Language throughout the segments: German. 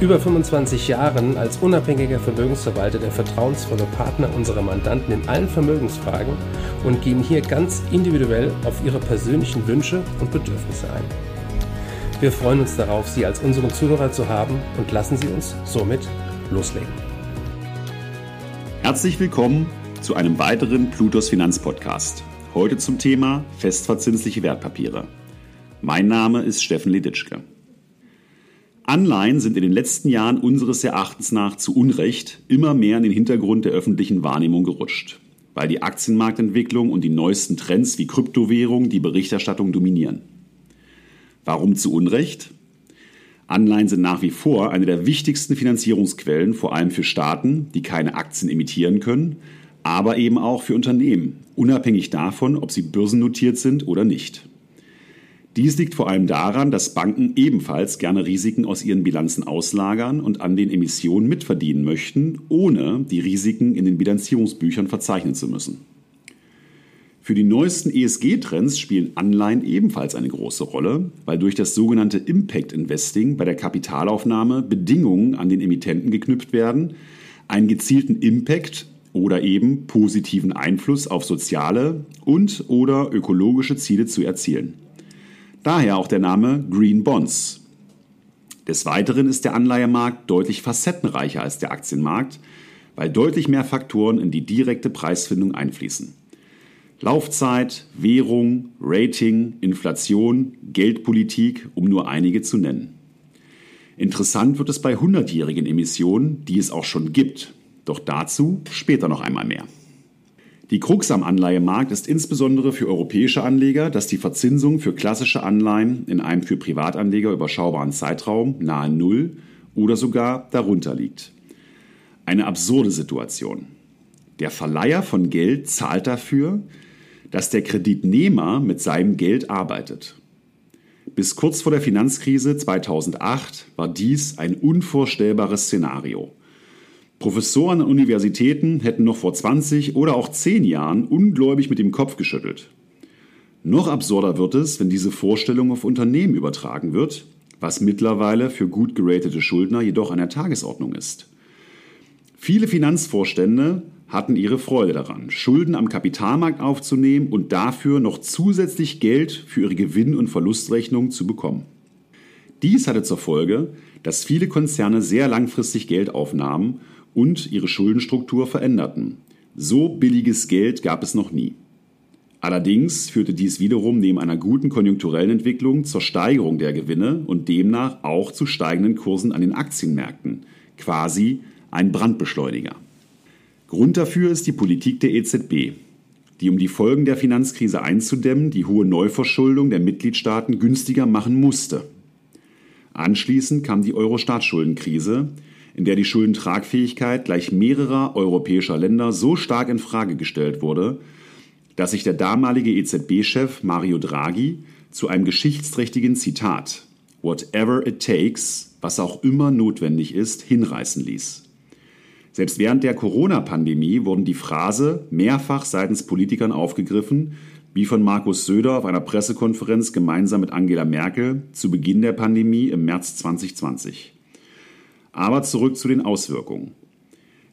über 25 Jahren als unabhängiger Vermögensverwalter der vertrauensvolle Partner unserer Mandanten in allen Vermögensfragen und gehen hier ganz individuell auf ihre persönlichen Wünsche und Bedürfnisse ein. Wir freuen uns darauf, Sie als unseren Zuhörer zu haben und lassen Sie uns somit loslegen. Herzlich willkommen zu einem weiteren Plutos Finanzpodcast. Heute zum Thema festverzinsliche Wertpapiere. Mein Name ist Steffen Leditschke. Anleihen sind in den letzten Jahren unseres Erachtens nach zu Unrecht immer mehr in den Hintergrund der öffentlichen Wahrnehmung gerutscht, weil die Aktienmarktentwicklung und die neuesten Trends wie Kryptowährung die Berichterstattung dominieren. Warum zu Unrecht? Anleihen sind nach wie vor eine der wichtigsten Finanzierungsquellen, vor allem für Staaten, die keine Aktien emittieren können, aber eben auch für Unternehmen, unabhängig davon, ob sie börsennotiert sind oder nicht. Dies liegt vor allem daran, dass Banken ebenfalls gerne Risiken aus ihren Bilanzen auslagern und an den Emissionen mitverdienen möchten, ohne die Risiken in den Bilanzierungsbüchern verzeichnen zu müssen. Für die neuesten ESG-Trends spielen Anleihen ebenfalls eine große Rolle, weil durch das sogenannte Impact Investing bei der Kapitalaufnahme Bedingungen an den Emittenten geknüpft werden, einen gezielten Impact oder eben positiven Einfluss auf soziale und oder ökologische Ziele zu erzielen. Daher auch der Name Green Bonds. Des Weiteren ist der Anleihemarkt deutlich facettenreicher als der Aktienmarkt, weil deutlich mehr Faktoren in die direkte Preisfindung einfließen. Laufzeit, Währung, Rating, Inflation, Geldpolitik, um nur einige zu nennen. Interessant wird es bei 100-jährigen Emissionen, die es auch schon gibt. Doch dazu später noch einmal mehr. Die Krux am Anleihemarkt ist insbesondere für europäische Anleger, dass die Verzinsung für klassische Anleihen in einem für Privatanleger überschaubaren Zeitraum nahe Null oder sogar darunter liegt. Eine absurde Situation. Der Verleiher von Geld zahlt dafür, dass der Kreditnehmer mit seinem Geld arbeitet. Bis kurz vor der Finanzkrise 2008 war dies ein unvorstellbares Szenario. Professoren an Universitäten hätten noch vor 20 oder auch 10 Jahren ungläubig mit dem Kopf geschüttelt. Noch absurder wird es, wenn diese Vorstellung auf Unternehmen übertragen wird, was mittlerweile für gut geratete Schuldner jedoch an der Tagesordnung ist. Viele Finanzvorstände hatten ihre Freude daran, Schulden am Kapitalmarkt aufzunehmen und dafür noch zusätzlich Geld für ihre Gewinn- und Verlustrechnung zu bekommen. Dies hatte zur Folge, dass viele Konzerne sehr langfristig Geld aufnahmen und ihre Schuldenstruktur veränderten. So billiges Geld gab es noch nie. Allerdings führte dies wiederum neben einer guten konjunkturellen Entwicklung zur Steigerung der Gewinne und demnach auch zu steigenden Kursen an den Aktienmärkten, quasi ein Brandbeschleuniger. Grund dafür ist die Politik der EZB, die um die Folgen der Finanzkrise einzudämmen, die hohe Neuverschuldung der Mitgliedstaaten günstiger machen musste. Anschließend kam die Euro-Staatsschuldenkrise, in der die Schuldentragfähigkeit gleich mehrerer europäischer Länder so stark in Frage gestellt wurde, dass sich der damalige EZB-Chef Mario Draghi zu einem geschichtsträchtigen Zitat Whatever it takes, was auch immer notwendig ist, hinreißen ließ. Selbst während der Corona-Pandemie wurden die Phrase mehrfach seitens Politikern aufgegriffen, wie von Markus Söder auf einer Pressekonferenz gemeinsam mit Angela Merkel zu Beginn der Pandemie im März 2020. Aber zurück zu den Auswirkungen.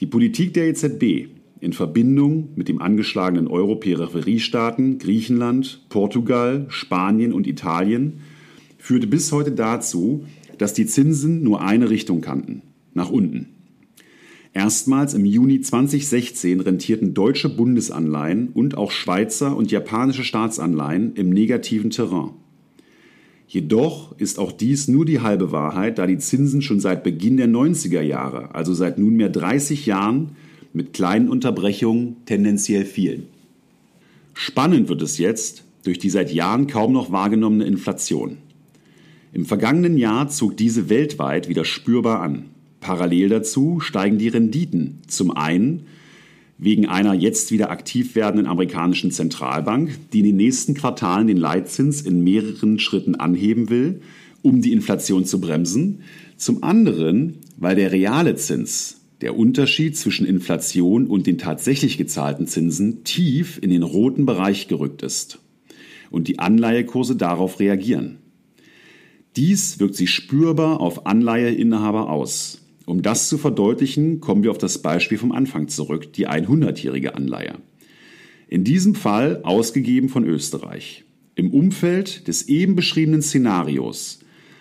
Die Politik der EZB in Verbindung mit dem angeschlagenen Euro-Peripheriestaaten Griechenland, Portugal, Spanien und Italien führte bis heute dazu, dass die Zinsen nur eine Richtung kannten, nach unten. Erstmals im Juni 2016 rentierten deutsche Bundesanleihen und auch Schweizer und japanische Staatsanleihen im negativen Terrain. Jedoch ist auch dies nur die halbe Wahrheit, da die Zinsen schon seit Beginn der 90er Jahre, also seit nunmehr 30 Jahren, mit kleinen Unterbrechungen tendenziell fielen. Spannend wird es jetzt durch die seit Jahren kaum noch wahrgenommene Inflation. Im vergangenen Jahr zog diese weltweit wieder spürbar an. Parallel dazu steigen die Renditen. Zum einen wegen einer jetzt wieder aktiv werdenden amerikanischen Zentralbank, die in den nächsten Quartalen den Leitzins in mehreren Schritten anheben will, um die Inflation zu bremsen. Zum anderen, weil der reale Zins, der Unterschied zwischen Inflation und den tatsächlich gezahlten Zinsen, tief in den roten Bereich gerückt ist und die Anleihekurse darauf reagieren. Dies wirkt sich spürbar auf Anleiheinhaber aus. Um das zu verdeutlichen, kommen wir auf das Beispiel vom Anfang zurück, die 100-jährige Anleihe. In diesem Fall ausgegeben von Österreich. Im Umfeld des eben beschriebenen Szenarios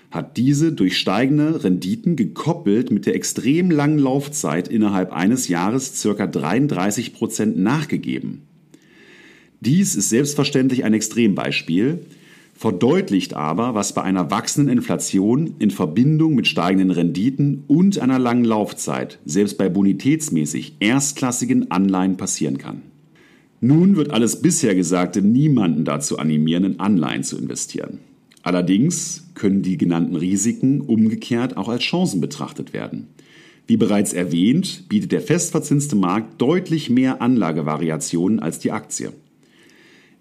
hat diese durch steigende Renditen gekoppelt mit der extrem langen Laufzeit innerhalb eines Jahres ca. 33 Prozent nachgegeben. Dies ist selbstverständlich ein Extrembeispiel, verdeutlicht aber, was bei einer wachsenden Inflation in Verbindung mit steigenden Renditen und einer langen Laufzeit, selbst bei bonitätsmäßig erstklassigen Anleihen passieren kann. Nun wird alles bisher Gesagte niemanden dazu animieren, in Anleihen zu investieren. Allerdings können die genannten Risiken umgekehrt auch als Chancen betrachtet werden. Wie bereits erwähnt, bietet der festverzinste Markt deutlich mehr Anlagevariationen als die Aktie.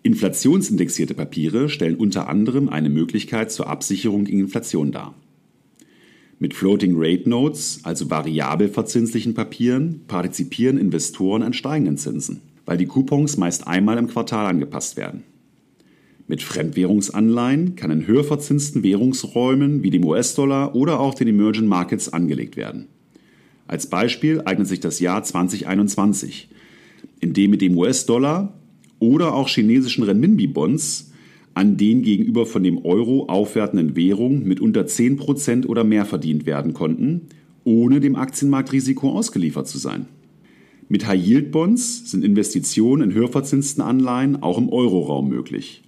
Inflationsindexierte Papiere stellen unter anderem eine Möglichkeit zur Absicherung gegen Inflation dar. Mit Floating Rate Notes, also variabel verzinslichen Papieren, partizipieren Investoren an steigenden Zinsen, weil die Coupons meist einmal im Quartal angepasst werden. Mit Fremdwährungsanleihen kann in höher verzinsten Währungsräumen wie dem US-Dollar oder auch den Emerging Markets angelegt werden. Als Beispiel eignet sich das Jahr 2021, in dem mit dem US-Dollar oder auch chinesischen Renminbi-Bonds an den gegenüber von dem Euro aufwertenden Währungen mit unter 10% oder mehr verdient werden konnten, ohne dem Aktienmarktrisiko ausgeliefert zu sein. Mit High-Yield-Bonds sind Investitionen in höherverzinsten Anleihen auch im Euroraum möglich.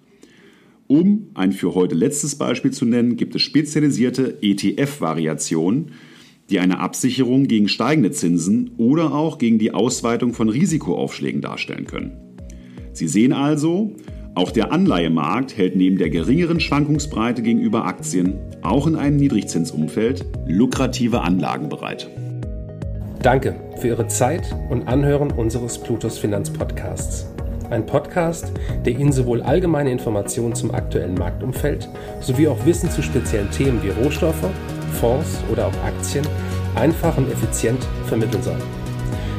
Um ein für heute letztes Beispiel zu nennen, gibt es spezialisierte ETF-Variationen, die eine Absicherung gegen steigende Zinsen oder auch gegen die Ausweitung von Risikoaufschlägen darstellen können. Sie sehen also, auch der Anleihemarkt hält neben der geringeren Schwankungsbreite gegenüber Aktien auch in einem Niedrigzinsumfeld lukrative Anlagen bereit. Danke für Ihre Zeit und Anhören unseres Plutos Finanzpodcasts. Ein Podcast, der Ihnen sowohl allgemeine Informationen zum aktuellen Marktumfeld sowie auch Wissen zu speziellen Themen wie Rohstoffe, Fonds oder auch Aktien einfach und effizient vermitteln soll.